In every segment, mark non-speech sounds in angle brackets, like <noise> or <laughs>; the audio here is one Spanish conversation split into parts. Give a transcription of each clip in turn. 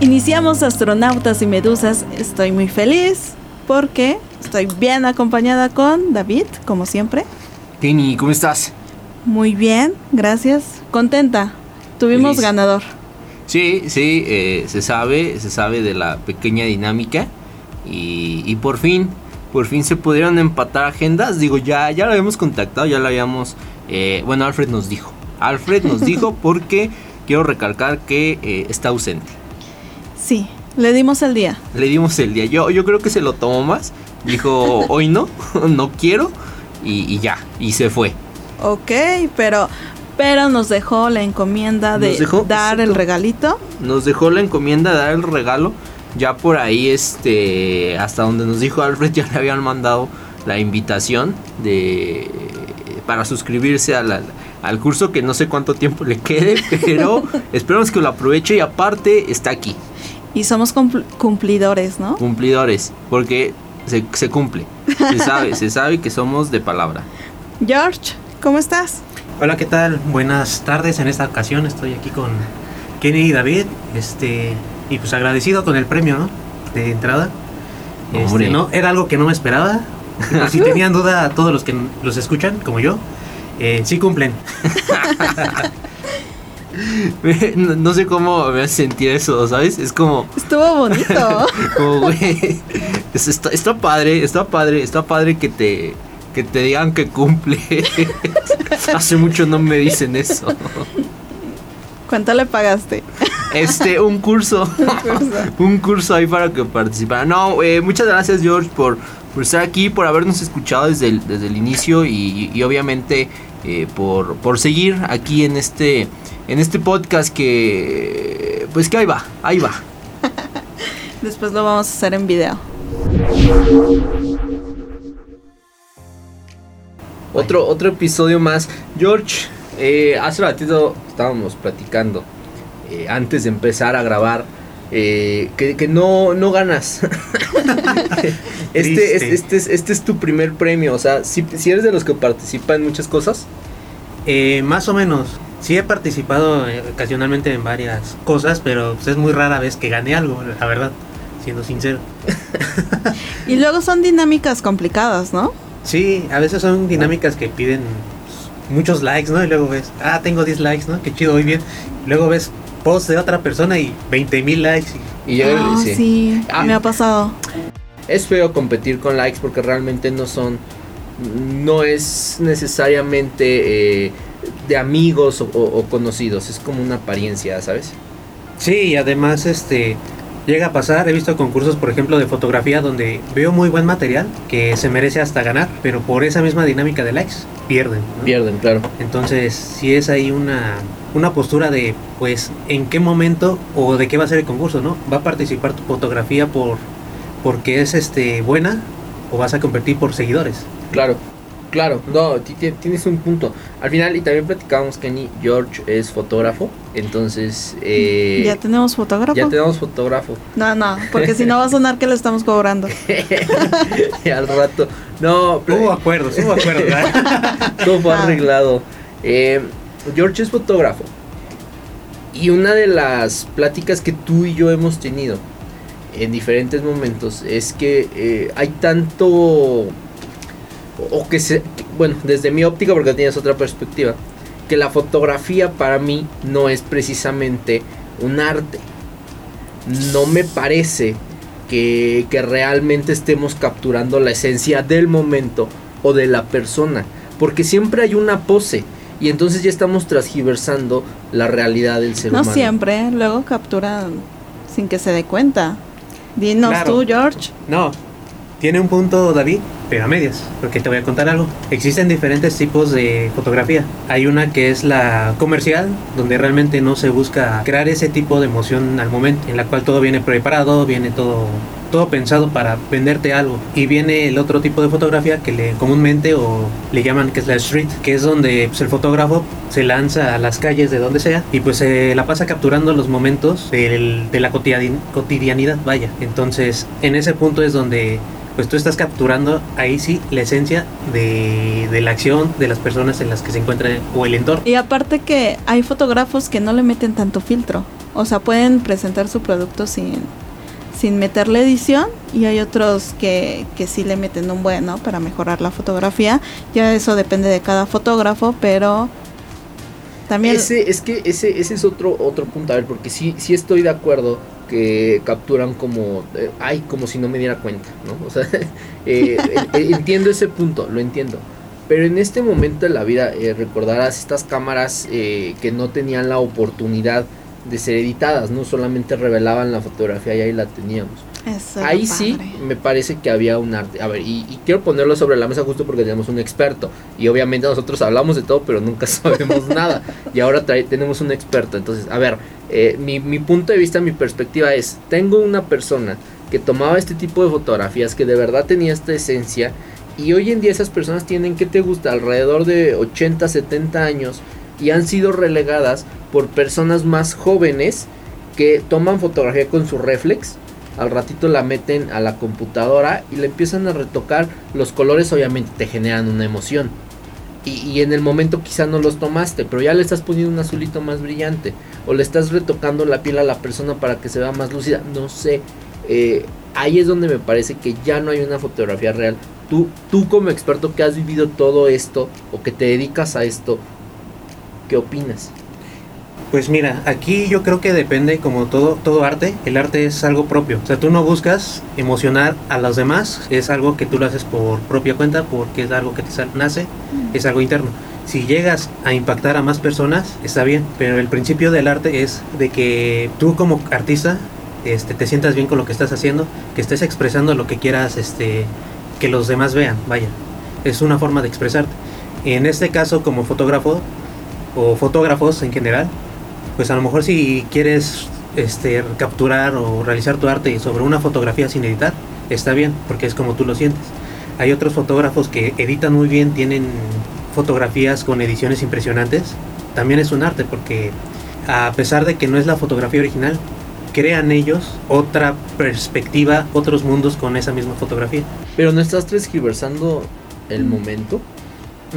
Iniciamos Astronautas y Medusas. Estoy muy feliz porque estoy bien acompañada con David, como siempre. Kenny, ¿cómo estás? Muy bien, gracias. Contenta. Tuvimos Feliz. ganador. Sí, sí, eh, se sabe, se sabe de la pequeña dinámica y, y por fin, por fin se pudieron empatar agendas. Digo, ya, ya lo habíamos contactado, ya lo habíamos, eh, bueno, Alfred nos dijo, Alfred nos <laughs> dijo porque quiero recalcar que eh, está ausente. Sí, le dimos el día. Le dimos el día, yo, yo creo que se lo tomó más, dijo, <laughs> hoy no, <laughs> no quiero y, y ya, y se fue. Ok, pero, pero nos dejó la encomienda de dejó, dar el regalito. nos dejó la encomienda de dar el regalo. Ya por ahí, este, hasta donde nos dijo Alfred, <laughs> ya le habían mandado la invitación de para suscribirse a la- al curso que no sé cuánto tiempo le quede, pero esperamos que lo aproveche y aparte está aquí, Y somos cumpl- cumplidores, ¿no? cumplidores, porque se, se cumple, se sabe, se sabe que somos de palabra. George, ¿cómo estás? Hola, ¿qué tal? Buenas tardes. En esta ocasión estoy aquí con Kenny y David. Este, y pues agradecido con el premio, ¿no? De entrada. Este, no, era algo que no me esperaba. <laughs> Si tenían duda todos los que los escuchan, como yo, eh, sí cumplen. <laughs> No, <laughs> no sé cómo me hace sentir eso, ¿sabes? Es como, Estuvo bonito. <laughs> Como, güey, es- está, está padre, está padre, está padre que te, que te digan que cumple. <laughs> Hace mucho no me dicen eso. ¿Cuánto le pagaste? Este, un curso. un curso ahí para que participara. No, eh, muchas gracias George por, por estar aquí, por habernos escuchado desde el, desde el inicio y, y obviamente eh, por, por seguir aquí en este, en este podcast que, pues que ahí va, ahí va. <laughs> Después lo vamos a hacer en video. Otro, otro episodio más. George, eh, hace ratito estábamos platicando eh, antes de empezar a grabar eh, que, que no, no ganas. <laughs> este, es, este, es, este es tu primer premio. O sea, si, si eres de los que participa en muchas cosas. Eh, más o menos. Sí he participado eh, ocasionalmente en varias cosas, pero pues, es muy rara vez que gane algo, la verdad, siendo sincero. <laughs> Y luego son dinámicas complicadas, ¿no? Sí, a veces son dinámicas que piden pues, muchos likes, ¿no? Y luego ves, ah, tengo 10 likes, ¿no? Qué chido, hoy bien. Luego ves post de otra persona y 20 mil likes. y- Y yo, Ah, sí. sí, Ah. me ha pasado. Es feo competir con likes porque realmente no son. No es necesariamente eh, de amigos o, o- o conocidos. Es como una apariencia, ¿sabes? Sí, y además, este, llega a pasar, he visto concursos, por ejemplo, de fotografía donde veo muy buen material que se merece hasta ganar, pero por esa misma dinámica de likes, pierden. ¿no? Pierden, claro. Entonces, si es ahí una, una postura de, pues, en qué momento o de qué va a ser el concurso, ¿no? ¿Va a participar tu fotografía por porque es este buena o vas a competir por seguidores? Claro, claro, no, ti- ti- tienes un punto. Al final, y también platicábamos que Kenny George es fotógrafo, entonces eh, ¿Ya tenemos fotógrafo? ya tenemos fotógrafo. No, no, porque si no va a sonar que le estamos cobrando. Y <laughs> al rato, no, pero- Hubo acuerdos, hubo acuerdos. <laughs> todo fue Ah. arreglado. Eh, George es fotógrafo. Y una de las pláticas que tú y yo hemos tenido en diferentes momentos es que eh, hay tanto o que se que- bueno desde mi óptica porque tienes otra perspectiva que la fotografía para mí no es precisamente un arte no me parece que, que realmente estemos capturando la esencia del momento o de la persona porque siempre hay una pose y entonces ya estamos transgiversando la realidad del ser No humano siempre, luego capturan sin que se dé cuenta. Dinos Claro. tú, George. No, tiene un punto David, pero a medias, porque te voy a contar algo. Existen diferentes tipos de fotografía. Hay una que es la comercial, donde realmente no se busca crear ese tipo de emoción al momento, en la cual todo viene preparado, viene todo todo pensado para venderte algo. Y viene el otro tipo de fotografía que le comúnmente o le llaman que es la street, que es donde pues, el fotógrafo se lanza a las calles de donde sea y pues se la pasa capturando los momentos del- de la cotidian- cotidianidad, vaya. Entonces, en ese punto es donde pues tú estás capturando ahí sí la esencia de, de la acción de las personas en las que se encuentran o el entorno. Y aparte que hay fotógrafos que no le meten tanto filtro. O sea, pueden presentar su producto sin, sin meterle edición y hay otros que, que sí le meten un bueno para mejorar la fotografía. Ya eso depende de cada fotógrafo, pero también... Ese, es que ese, ese es otro, otro punto, a ver, porque sí, sí estoy de acuerdo que capturan como, eh, ay, como si no me diera cuenta, ¿no? O sea, <laughs> eh, entiendo ese punto, lo entiendo. Pero en este momento de la vida, eh, recordarás estas cámaras eh, que no tenían la oportunidad de ser editadas, no solamente revelaban la fotografía y ahí la teníamos. Ahí sí me parece que había un arte. A ver, y, quiero ponerlo sobre la mesa justo porque tenemos un experto. Y obviamente nosotros hablamos de todo, pero nunca <laughs> sabemos nada. Y ahora tenemos un experto. Entonces, a ver, eh, mi, mi punto de vista, mi perspectiva es, tengo una persona que tomaba este tipo de fotografías, que de verdad tenía esta esencia y hoy en día esas personas tienen, ¿qué te gusta? Alrededor de 80, 70 años y han sido relegadas por personas más jóvenes que toman fotografía con su reflex. Al ratito la meten a la computadora y le empiezan a retocar. Los colores obviamente te generan una emoción. Y, en el momento quizá no los tomaste, pero ya le estás poniendo un azulito más brillante. O le estás retocando la piel a la persona para que se vea más lúcida. No sé. Eh, ahí es donde me parece que ya no hay una fotografía real Tú, tú como experto que has vivido todo esto o que te dedicas a esto, ¿qué opinas? Pues mira, aquí yo creo que depende como todo todo arte, el arte es algo propio. O sea, tú no buscas emocionar a los demás, es algo que tú lo haces por propia cuenta, porque es algo que te nace, es algo interno. Si llegas a impactar a más personas, está bien, pero el principio del arte es de que tú como artista este, te sientas bien con lo que estás haciendo, que estés expresando lo que quieras este, que los demás vean, vaya. Es una forma de expresarte. En este caso, como fotógrafo o fotógrafos en general, pues a lo mejor si quieres este, capturar o realizar tu arte sobre una fotografía sin editar, está bien, porque es como tú lo sientes. Hay otros fotógrafos que editan muy bien, tienen fotografías con ediciones impresionantes. También es un arte porque a pesar de que no es la fotografía original, crean ellos otra perspectiva, otros mundos con esa misma fotografía. Pero no estás transgiversando el momento.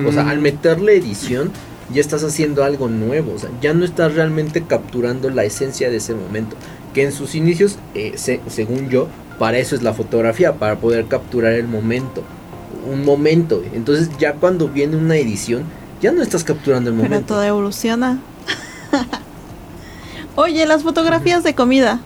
O sea, al mm. meterle edición, ya estás haciendo algo nuevo. O sea, ya no estás realmente capturando la esencia de ese momento. Que en sus inicios, eh, según yo, para eso es la fotografía, para poder capturar el momento. Un momento. Entonces, ya cuando viene una edición, ya no estás capturando el momento. Pero todo evoluciona. <laughs> Oye, las fotografías de comida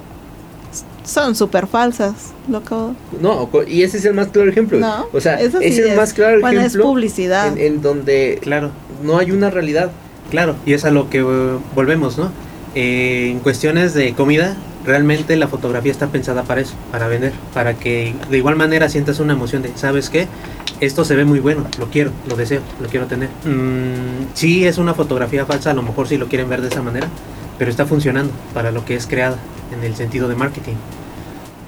son súper falsas, loco. No, y ese es el más claro ejemplo. No, o sea, ese es el más claro bueno, ejemplo. es publicidad. En, donde claro. no hay una realidad. Claro, y es a lo que uh, volvemos, ¿no? Eh, en cuestiones de comida, realmente la fotografía está pensada para eso, para vender, para que de igual manera sientas una emoción de, ¿sabes qué? Esto se ve muy bueno, lo quiero, lo deseo, lo quiero tener. Mm, sí es una fotografía falsa, a lo mejor si lo quieren ver de esa manera, pero está funcionando para lo que es creada en el sentido de marketing.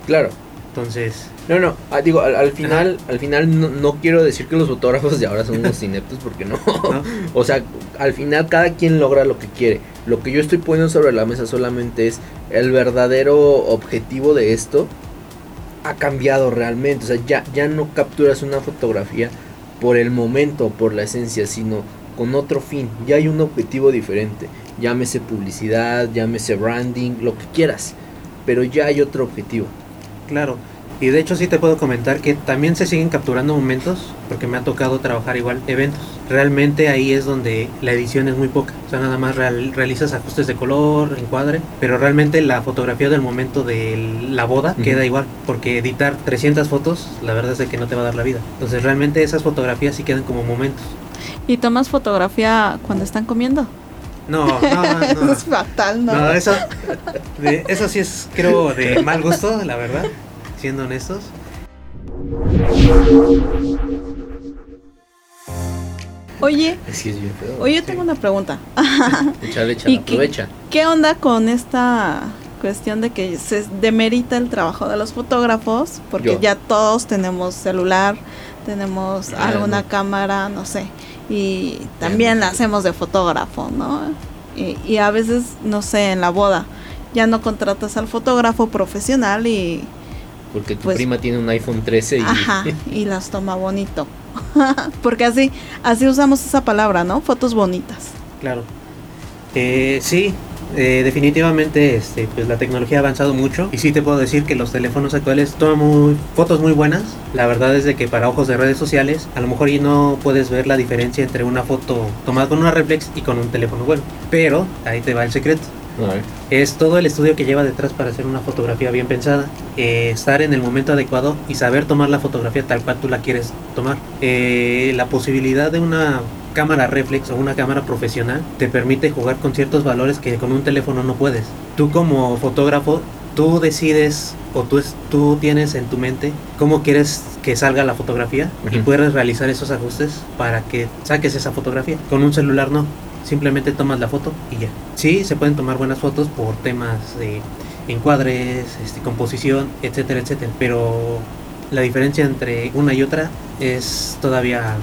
Claro. Entonces. No, no, ah, digo, al, final, al final no, quiero decir que los fotógrafos de ahora son unos ineptos porque no. <laughs> o sea, al final cada quien logra lo que quiere. Lo que yo estoy poniendo sobre la mesa solamente es el verdadero objetivo de esto ha cambiado realmente. O sea, ya, ya no capturas una fotografía por el momento, por la esencia, sino con otro fin. Ya hay un objetivo diferente llámese publicidad, llámese branding, lo que quieras, pero ya hay otro objetivo. Claro, y de hecho sí te puedo comentar que también se siguen capturando momentos, porque me ha tocado trabajar igual eventos. Realmente ahí es donde la edición es muy poca, o sea, nada más realizas ajustes de color, encuadre, pero realmente la fotografía del momento de la boda queda igual, porque editar 300 fotos, la verdad es de que no te va a dar la vida. Entonces realmente esas fotografías sí quedan como momentos. ¿Y tomas fotografía cuando están comiendo? No, no, no. eso <laughs> es fatal, ¿no? No, eso, eso sí es, creo, de mal gusto, la verdad, siendo honestos. Oye, oye, yo tengo una pregunta. <laughs> Échale, échale, aprovecha. Qué, onda con esta cuestión de que se demerita el trabajo de los fotógrafos? Porque ya todos tenemos celular, tenemos ah, alguna cámara, no sé y también la hacemos de fotógrafo, ¿no? Y, a veces, no sé, en la boda, ya no contratas al fotógrafo profesional y... Porque tu pues prima tiene un iPhone 13 y... Ajá, <laughs> y las toma bonito. <laughs> Porque así, así usamos esa palabra, ¿no? Fotos bonitas. Claro. Eh, sí, eh, definitivamente este, pues la tecnología ha avanzado mucho y sí te puedo decir que los teléfonos actuales toman fotos muy buenas. La verdad es de que para ojos de redes sociales a lo mejor y no puedes ver la diferencia entre una foto tomada con una reflex y con un teléfono bueno. Pero ahí te va el secreto. Es todo el estudio que lleva detrás para hacer una fotografía bien pensada, eh, estar en el momento adecuado y saber tomar la fotografía tal cual tú la quieres tomar. Eh, la posibilidad de una cámara reflex o una cámara profesional te permite jugar con ciertos valores que con un teléfono no puedes. Tú como fotógrafo, tú decides o tú, tú tienes en tu mente cómo quieres que salga la fotografía y puedes realizar esos ajustes para que saques esa fotografía. Con un celular no, simplemente tomas la foto y ya. Sí, se pueden tomar buenas fotos por temas de encuadres, este, composición, etcétera, etcétera, pero la diferencia entre una y otra es todavía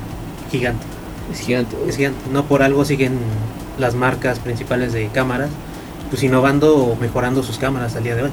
gigante. Es gigante. Es gigante. No por algo siguen las marcas principales de cámaras, pues innovando o mejorando sus cámaras al día de hoy.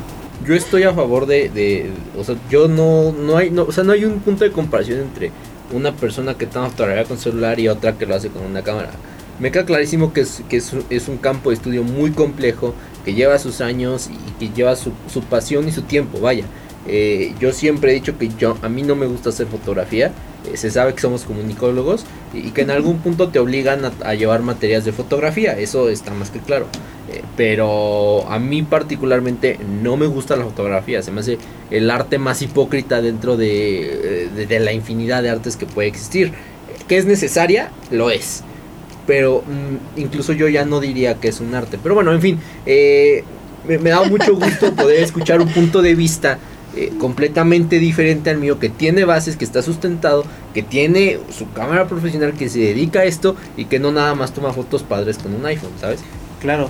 Yo estoy a favor de, de o sea, yo no, no hay, no, o sea, no hay un punto de comparación entre una persona que toma fotografía con celular y otra que lo hace con una cámara. Me queda clarísimo que es, que es, es un campo de estudio muy complejo, que lleva sus años y que lleva su, su pasión y su tiempo, vaya. Eh, yo siempre he dicho que yo a mí no me gusta hacer fotografía. Eh, se sabe que somos comunicólogos y, que en algún punto te obligan a, llevar materias de fotografía. Eso está más que claro. Eh, pero a mí particularmente no me gusta la fotografía. Se me hace el arte más hipócrita dentro de, de, la infinidad de artes que puede existir. Que es necesaria, lo es. Pero mm, incluso yo ya no diría que es un arte. Pero bueno, en fin. me, me da mucho gusto poder escuchar un punto de vista eh, completamente diferente al mío, que tiene bases, que está sustentado, que tiene su cámara profesional, que se dedica a esto y que no nada más toma fotos padres con un iPhone, ¿sabes? Claro.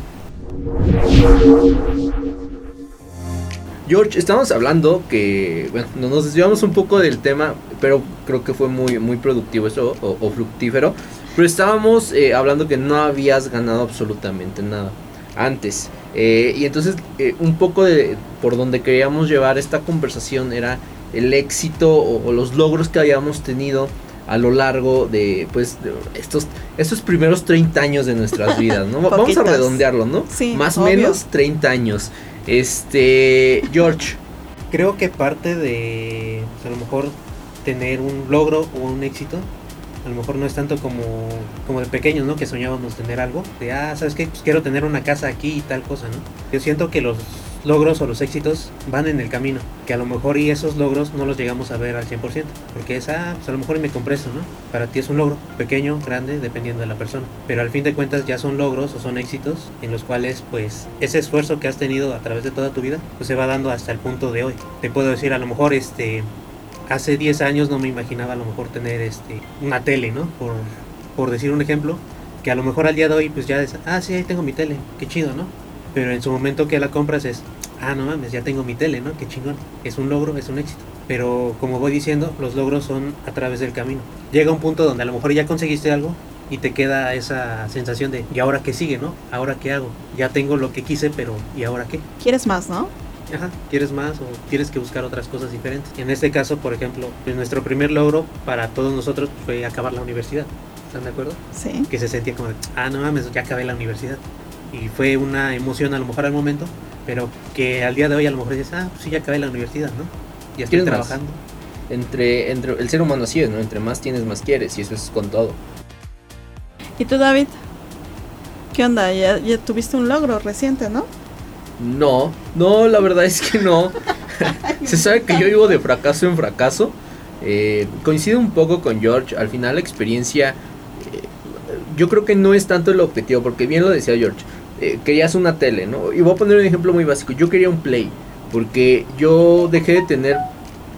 George, estamos hablando que, bueno, nos desviamos un poco del tema, pero creo que fue muy, muy productivo eso, o, fructífero. Pero estábamos eh, hablando que no habías ganado absolutamente nada antes. Eh, y entonces eh, un poco de por donde queríamos llevar esta conversación era el éxito o, los logros que habíamos tenido a lo largo de pues estos estos primeros 30 años de nuestras <laughs> vidas, ¿no? Vamos a redondearlo, ¿no? Sí, Más o menos 30 años. Este, George. Creo que parte de pues, a lo mejor tener un logro o un éxito a lo mejor no es tanto como, como de pequeños, ¿no? Que soñábamos tener algo. De, ah, ¿sabes qué? Quiero tener una casa aquí y tal cosa, ¿no? Yo siento que los logros o los éxitos van en el camino. Que a lo mejor y esos logros no los llegamos a ver al 100%. Porque es, ah, pues a lo mejor me compré eso, ¿no? Para ti es un logro, pequeño, grande, dependiendo de la persona. Pero al fin de cuentas ya son logros o son éxitos en los cuales, pues, ese esfuerzo que has tenido a través de toda tu vida, pues se va dando hasta el punto de hoy. Te puedo decir, a lo mejor, este, hace 10 años no me imaginaba a lo mejor tener este una tele, ¿no? Por, por decir un ejemplo, que a lo mejor al día de hoy pues ya es, ah, sí, ahí tengo mi tele, qué chido, ¿no? Pero en su momento que la compras es, ah, no mames, ya tengo mi tele, ¿no? Qué chingón. Es un logro, es un éxito. Pero como voy diciendo, los logros son a través del camino. Llega un punto donde a lo mejor ya conseguiste algo y te queda esa sensación de, ¿y ahora qué sigue, no? ¿Ahora qué hago? Ya tengo lo que quise, pero ¿y ahora qué? ¿Quieres más, no? Ajá, quieres más o tienes que buscar otras cosas diferentes. En este caso, por ejemplo, pues, nuestro primer logro para todos nosotros fue acabar la universidad. ¿Están de acuerdo? Sí. Que se sentía como, ah, no mames, ya acabé la universidad. Y fue una emoción a lo mejor al momento, pero que al día de hoy a lo mejor dices, ah, pues sí, ya acabé la universidad, ¿no? Ya estoy trabajando. Entre, entre el ser humano así es, ¿no? Entre más tienes, más quieres, y eso es con todo. ¿Y tú, David? ¿Qué onda? Ya, ya tuviste un logro reciente, ¿no? No, no, la verdad es que no. <laughs> Se sabe que yo vivo de fracaso en fracaso. Eh, coincido un poco con George. Al final la experiencia, eh, yo creo que no es tanto el objetivo, porque bien lo decía George. Eh, querías una tele, ¿no? Y voy a poner un ejemplo muy básico. Yo quería un Play, porque yo dejé de tener...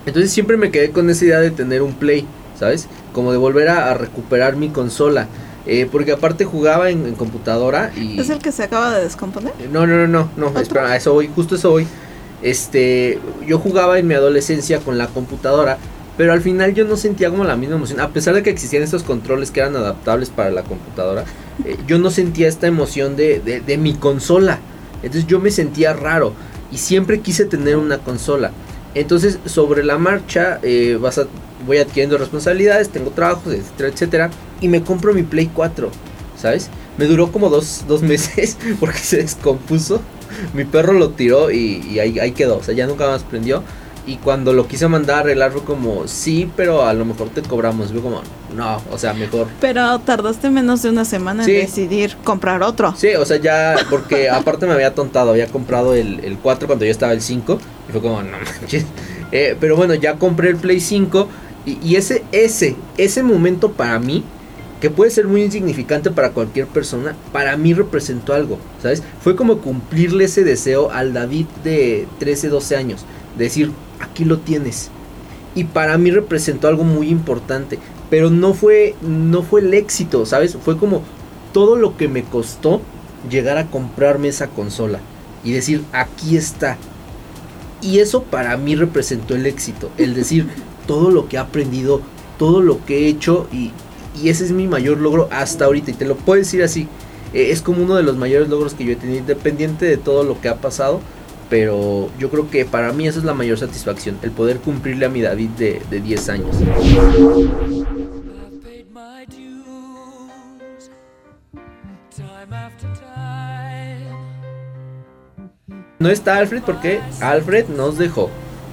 Entonces siempre me quedé con esa idea de tener un Play, ¿sabes? Como de volver a recuperar mi consola. Eh, porque aparte jugaba en, computadora y... ¿Es el que se acaba de descomponer? No, no, no, no, no, espera, a eso voy, justo eso voy. Este, yo jugaba en mi adolescencia con la computadora, pero al final yo no sentía como la misma emoción. A pesar de que existían estos controles que eran adaptables para la computadora, eh, yo no sentía esta emoción de, de, mi consola. Entonces yo me sentía raro y siempre quise tener una consola. Entonces sobre la marcha eh, vas a, voy adquiriendo responsabilidades, tengo trabajos, etcétera, etcétera y me compro mi Play 4. ¿sabes? Me duró como dos, dos meses <laughs> porque se descompuso. Mi perro lo tiró y, ahí, ahí quedó, o sea, ya nunca más prendió. Y cuando lo quise mandar a arreglar fue como, sí, pero a lo mejor te cobramos. Fue como, no, o sea, mejor. Pero tardaste menos de una semana en decidir comprar otro. Sí, o sea, ya, porque <laughs> aparte me había tontado, había comprado el, el 4 cuando yo estaba el 5. Y fue como, no manches. Eh, pero bueno, ya compré el Play 5. Y, y, ese, ese, ese momento para mí, puede ser muy insignificante para cualquier persona, para mí representó algo, ¿sabes? Fue como cumplirle ese deseo al David de 13, 12 años. decir, aquí lo tienes. Y para mí representó algo muy importante. Pero no fue, no fue el éxito, ¿sabes? Fue como todo lo que me costó llegar a comprarme esa consola. Y decir, aquí está. Y eso para mí representó el éxito. El decir todo lo que he aprendido, todo lo que he hecho. Y, y ese es mi mayor logro hasta ahorita. Y te lo puedo decir así. Eh, es como uno de los mayores logros que yo he tenido. Independiente de todo lo que ha pasado pero yo creo que para mí esa es la mayor satisfacción, el poder cumplirle a mi David de, de 10 años. No está Alfred porque Alfred nos dejó.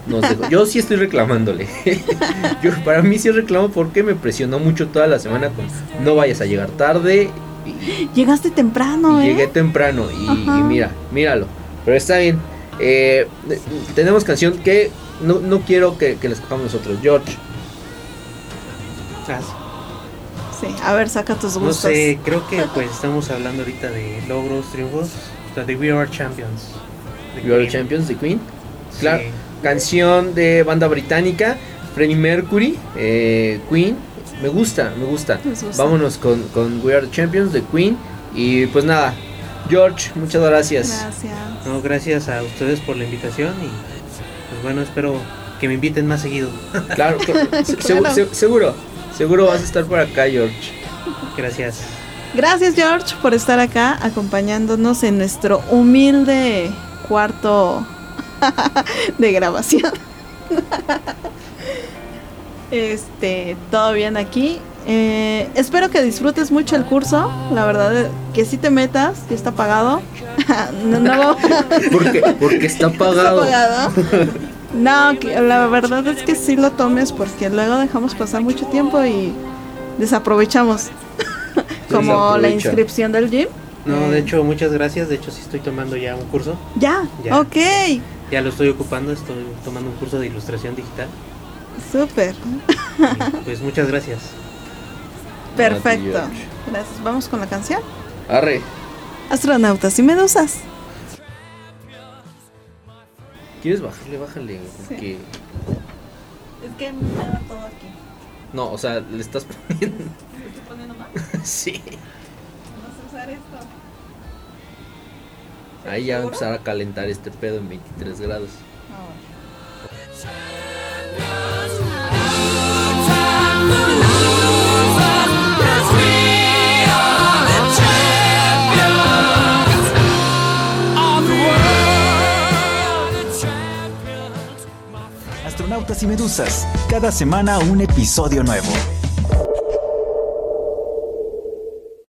Nos dejó. Yo sí estoy reclamándole. <laughs> Yo, para mí sí reclamo porque me presionó mucho toda la semana con no vayas a llegar tarde. Llegaste temprano, y Llegué ¿eh? temprano y, y, mira, míralo. Pero está bien. Eh, tenemos canción que no, no quiero que, que la escojamos nosotros. George. Sí, a ver, saca tus gustos. No sé, creo que pues estamos hablando ahorita de logros, triunfos. de We Are Champions. We Are Champions de Queen. Claro. Canción de banda británica. Freddie Mercury, eh, Queen. Me gusta, me gusta. Vámonos con, con We Are Champions de Queen. Y pues nada, George, muchas gracias. Gracias. No, gracias a ustedes por la invitación y pues bueno, espero que me inviten más seguido. Claro, <laughs> seguro, seguro vas a estar por acá, George. Gracias. Gracias, George, por estar acá acompañándonos en nuestro humilde cuarto <laughs> de grabación. <laughs> Este, todo bien aquí. Eh, espero que disfrutes mucho el curso. La verdad, que si te metas, que está pagado. <laughs> no, no. porque, porque está pagado. No, la verdad es que sí lo tomes porque luego dejamos pasar mucho tiempo y desaprovechamos. Como la inscripción del gym. No, de hecho, muchas gracias. De hecho, sí estoy tomando ya un curso. Ya, ya. ok. Ya lo estoy ocupando, estoy tomando un curso de ilustración digital. Súper. Pues muchas gracias. Perfecto. Gracias. Vamos con la canción. Arre. Astronautas y medusas. ¿Quieres bajarle? Bájale. Porque... Es que me da todo aquí. No, o sea, le estás <laughs> poniendo. ¿Le estoy poniendo más? sí. Vamos a usar esto. Ahí ya va a empezar a calentar este pedo en 23 grados. Astronautas y Medusas, cada semana un episodio nuevo.